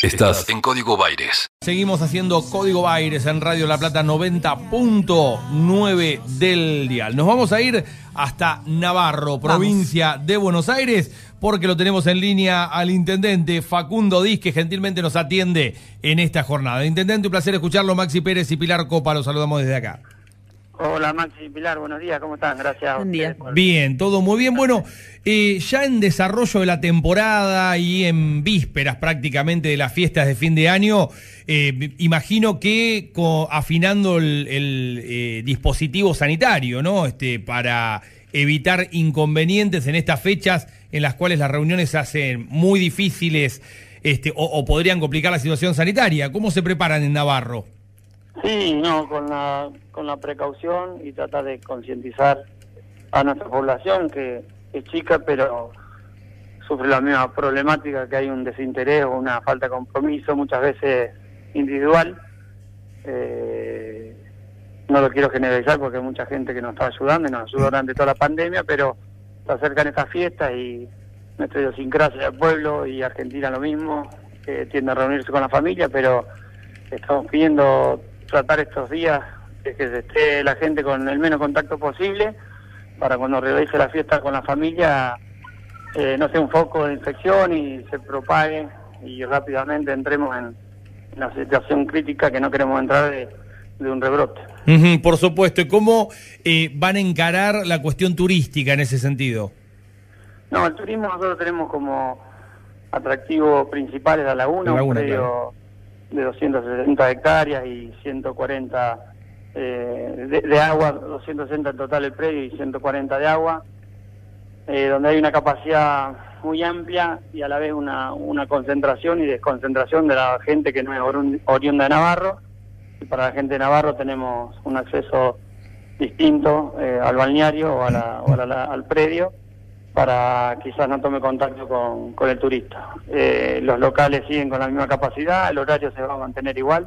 Estás en Código Baires. Seguimos haciendo Código Baires en Radio La Plata 90.9 del dial. Nos vamos a ir hasta Navarro, provincia de Buenos Aires, porque lo tenemos en línea al intendente Facundo Diz, que gentilmente nos atiende en esta jornada. Intendente, un placer escucharlo. Maxi Pérez y Pilar Copa, los saludamos desde acá. Hola Maxi y Pilar, buenos días, ¿cómo están? Gracias. a Buen día. Bien, todo muy bien. Bueno, eh, ya en desarrollo de la temporada y en vísperas prácticamente de las fiestas de fin de año, eh, imagino que co- afinando el, el, eh, dispositivo sanitario, ¿no? Este, para evitar inconvenientes en estas fechas en las cuales las reuniones se hacen muy difíciles este, o, o podrían complicar la situación sanitaria. ¿Cómo se preparan en Navarro? Sí, no, con la, con la precaución y tratar de concientizar a nuestra población que es chica, pero sufre la misma problemática, que hay un desinterés o una falta de compromiso, muchas veces individual. Eh, no lo quiero generalizar porque hay mucha gente que nos está ayudando y nos ayudó durante toda la pandemia, pero se acercan estas fiestas y nuestra idiosincrasia del pueblo y Argentina lo mismo, que tiende a reunirse con la familia, pero estamos pidiendo tratar estos días de que se esté la gente con el menos contacto posible para cuando realice la fiesta con la familia eh, no sea un foco de infección y se propague y rápidamente entremos en una situación crítica que no queremos entrar de, de un rebrote. Ujú, por supuesto. ¿Y cómo eh, van a encarar la cuestión turística en ese sentido? No, el turismo nosotros tenemos como atractivo principal la laguna, La laguna, un predio de 260 hectáreas y 140 eh, de, de agua, 260 en total el predio y 140 de agua, eh, donde hay una capacidad muy amplia y a la vez una, una concentración y desconcentración de la gente que no es orun- oriunda de Navarro. Y para la gente de Navarro tenemos un acceso distinto eh, al balneario o, a la- o al predio para quizás no tome contacto con, con el turista. Eh, los locales siguen con la misma capacidad, el horario se va a mantener igual.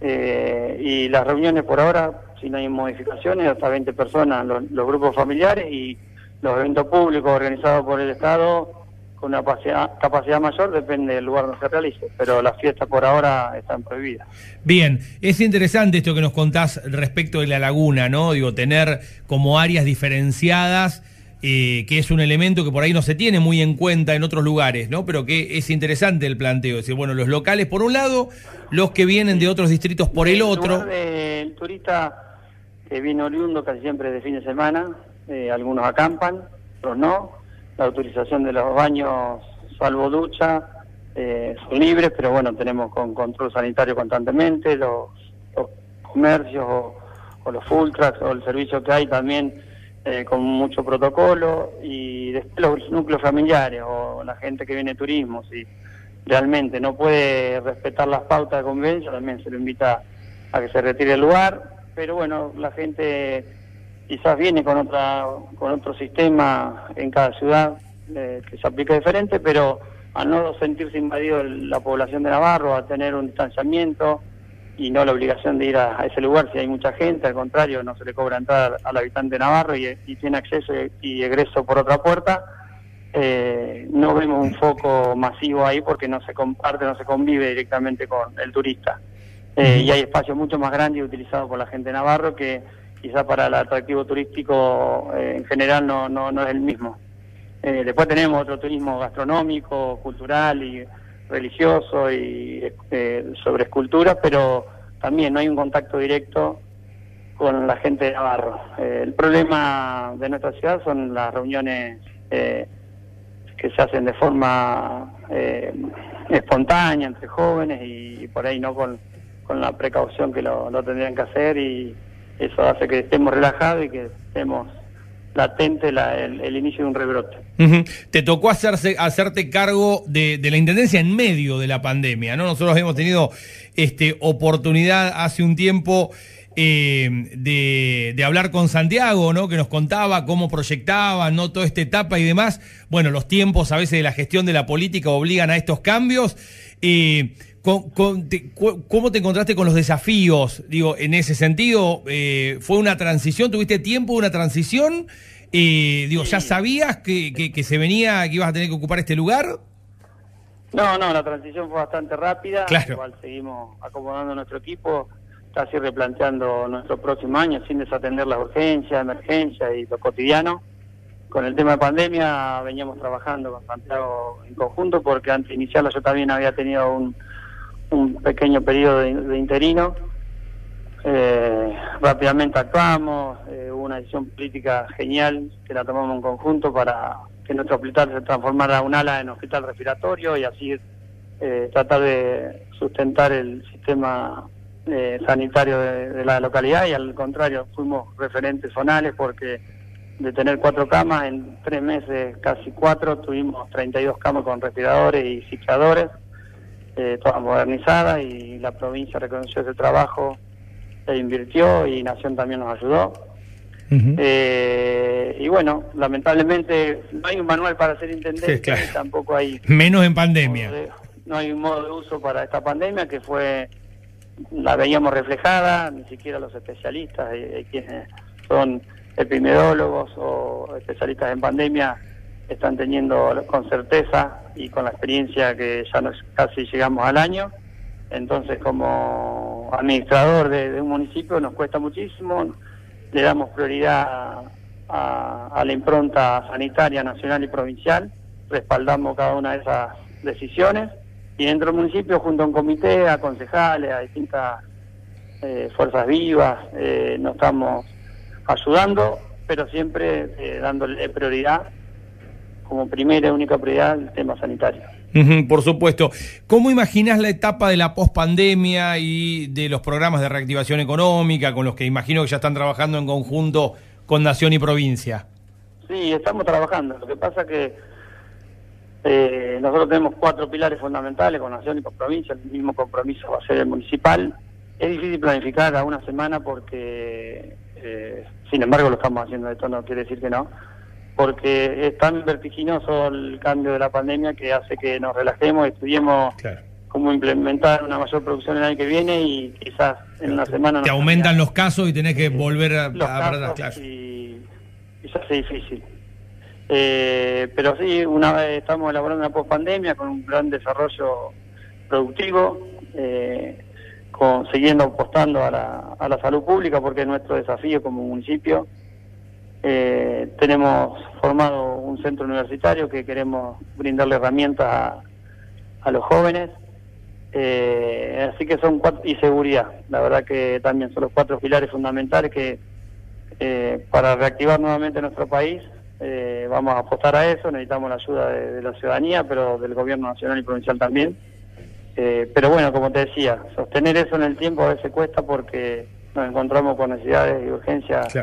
Eh, y las reuniones por ahora, si no hay modificaciones, hasta 20 personas, los, grupos familiares y los eventos públicos organizados por el Estado con una capacidad, capacidad mayor depende del lugar donde se realice, pero las fiestas por ahora están prohibidas. Bien, es interesante esto que nos contás respecto de la laguna, ¿no? Digo, tener como áreas diferenciadas, eh, que es un elemento que por ahí no se tiene muy en cuenta en otros lugares, ¿no? Pero que es interesante el planteo. Es decir, bueno, los locales por un lado, los que vienen de otros distritos por el otro. de- el turista que viene oriundo casi siempre de fin de semana, eh, algunos acampan, otros no. La autorización de los baños, salvo ducha, eh, son libres, pero bueno, tenemos con control sanitario constantemente, los, los comercios o, o los full trucks o el servicio que hay también eh, con mucho protocolo y después los núcleos familiares o la gente que viene de turismo, si realmente no puede respetar las pautas de convivencia, también se lo invita a que se retire del lugar, pero bueno, la gente quizás viene con otra con otro sistema en cada ciudad eh, que se aplica diferente, pero al no sentirse invadido el- la población de Navarro, a tener un distanciamiento y no la obligación de ir a, a ese lugar si hay mucha gente, al contrario, no se le cobra entrada al, al habitante Navarro y, y tiene acceso y, y egreso por otra puerta, eh, no vemos un foco masivo ahí porque no se comparte, no se convive directamente con el turista. Eh, y hay espacios mucho más grandes utilizados por la gente de Navarro que quizá para el atractivo turístico eh, en general no, no, no es el mismo. Eh, después tenemos otro turismo gastronómico, cultural y religioso y eh, sobre esculturas, pero también no hay un contacto directo con la gente de Navarro. Eh, el problema de nuestra ciudad son las reuniones eh, que se hacen de forma eh, espontánea entre jóvenes y, por ahí no con, con la precaución que lo tendrían que hacer y eso hace que estemos relajados y que estemos latente la- el, inicio de un rebrote. Te tocó hacerse, hacerte cargo de, la intendencia en medio de la pandemia, ¿no? Nosotros hemos tenido este, oportunidad hace un tiempo eh, de, de hablar con Santiago, ¿no? Que nos contaba cómo proyectaba, ¿no? Toda esta etapa y demás. Bueno, los tiempos a veces de la gestión de la política obligan a estos cambios. Eh, con- con- te- cu- ¿Cómo te encontraste con los desafíos? Digo, en ese sentido, eh, ¿fue una transición? ¿Tuviste tiempo de una transición? Eh, digo, ¿ya sabías que, que- que se venía, que ibas a tener que ocupar este lugar? No, no, la transición fue bastante rápida. Claro. Igual seguimos acomodando nuestro equipo, casi replanteando nuestro próximo año sin desatender las urgencias, emergencias y lo cotidiano. Con el tema de pandemia veníamos trabajando con Santiago en conjunto porque antes de iniciarla yo también había tenido un, un pequeño periodo de, de interino. Eh, rápidamente actuamos, eh, hubo una decisión política genial que la tomamos en conjunto para que nuestro hospital se transformara un ala en hospital respiratorio y así eh, tratar de sustentar el sistema eh, sanitario de, de, la localidad y al contrario, fuimos referentes zonales porque de tener cuatro camas, en tres meses, casi cuatro, tuvimos 32 camas con respiradores y cicladores, eh, todas modernizadas y la provincia reconoció ese trabajo e invirtió y Nación también nos ayudó. Uh -huh. eh, y bueno, lamentablemente no hay un manual para ser intendente, sí, claro. tampoco hay... Menos en pandemia. De, no hay un modo de uso para esta pandemia que fue, la veíamos reflejada, ni siquiera los especialistas, hay, hay quienes son epidemiólogos o especialistas en pandemia están teniendo con certeza y con la experiencia que ya nos casi llegamos al año. Entonces, como administrador de, un municipio nos cuesta muchísimo, le damos prioridad a, a, la impronta sanitaria nacional y provincial, respaldamos cada una de esas decisiones. Y dentro del municipio junto a un comité, a concejales, a distintas eh, fuerzas vivas, eh, nos estamos ayudando, pero siempre eh, dándole prioridad como primera y única prioridad el tema sanitario. Uh -huh, por supuesto. ¿Cómo imaginas la etapa de la pospandemia y de los programas de reactivación económica con los que imagino que ya están trabajando en conjunto con Nación y provincia? Sí, estamos trabajando. Lo que pasa que eh, nosotros tenemos cuatro pilares fundamentales con Nación y con provincia. El mismo compromiso va a ser el municipal. Es difícil planificar a una semana porque, eh, sin embargo, lo estamos haciendo. Esto no quiere decir que no porque es tan vertiginoso el cambio de la pandemia que hace que nos relajemos, estudiemos claro. cómo implementar una mayor producción el año que viene y quizás en una semana... Te aumentan los casos y tenés que volver a... Los a casos claro. y, y se hace difícil. Eh, pero sí, una vez estamos elaborando una pospandemia con un gran desarrollo productivo, eh, con, siguiendo apostando a la, a la salud pública porque es nuestro desafío como municipio. Eh, tenemos formado un centro universitario que queremos brindarle herramientas a, los jóvenes. Eh, así que son cuatro, y seguridad, la verdad que también son los cuatro pilares fundamentales que eh, para reactivar nuevamente nuestro país eh, vamos a apostar a eso, necesitamos la ayuda de, la ciudadanía, pero del gobierno nacional y provincial también. Pero bueno, como te decía, sostener eso en el tiempo a veces cuesta porque nos encontramos con necesidades y urgencias.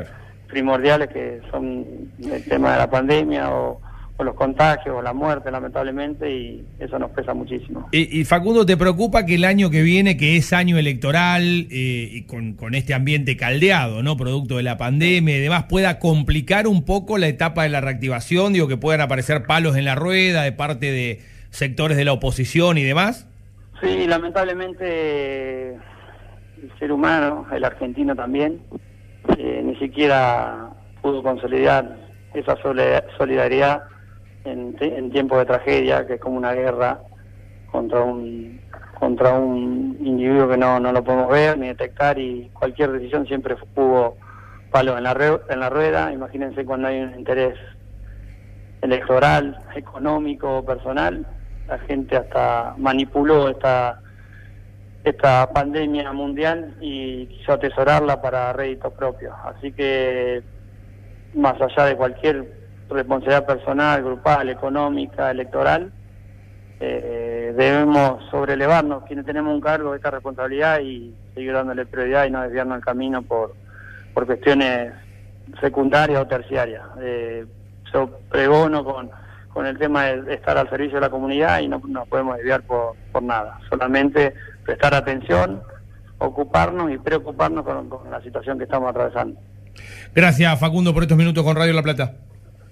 Primordiales que son el tema de la pandemia o, o, los contagios o la muerte lamentablemente y eso nos pesa muchísimo. Y, y Facundo, ¿te preocupa que el año que viene, que es año electoral eh, y con, con, este ambiente caldeado, ¿no? Producto de la pandemia y demás, pueda complicar un poco la etapa de la reactivación? Digo, que puedan aparecer palos en la rueda de parte de sectores de la oposición y demás. Sí, lamentablemente el ser humano, el argentino también, eh, ni siquiera pudo consolidar esa solidaridad en, en tiempos de tragedia, que es como una guerra contra un contra un individuo que no, no lo podemos ver ni detectar y cualquier decisión siempre hubo palos en la, en la rueda. Imagínense cuando hay un interés electoral, económico, personal, la gente hasta manipuló esta esta pandemia mundial y quiso atesorarla para réditos propios. Así que, más allá de cualquier responsabilidad personal, grupal, económica, electoral, eh, debemos sobrelevarnos quienes tenemos un cargo de esta responsabilidad y seguir dándole prioridad y no desviarnos el camino por, por cuestiones secundarias o terciarias. Eh, yo pregono con, con el tema de estar al servicio de la comunidad y no nos podemos desviar por, por nada. Solamente prestar atención, ocuparnos y preocuparnos con, con, la situación que estamos atravesando. Gracias, Facundo, por estos minutos con Radio La Plata.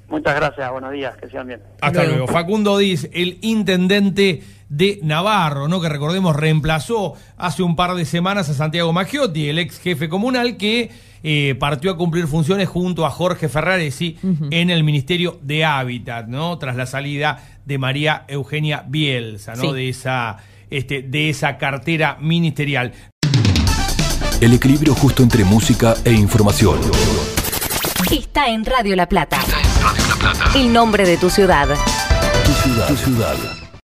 Muchas gracias, buenos días, que sean bien. Hasta luego. Facundo Diz, el intendente de Navarro, ¿no? Que recordemos reemplazó hace un par de semanas a Santiago Maggiotti, el ex jefe comunal, que eh, partió a cumplir funciones junto a Jorge Ferraresi en el Ministerio de Hábitat, ¿no? Tras la salida de María Eugenia Bielsa, ¿no? Sí. De esa, este, de esa cartera ministerial. El equilibrio justo entre música e información. Está en Radio La Plata. Radio La Plata. El nombre de tu ciudad. Tu ciudad. Tu ciudad.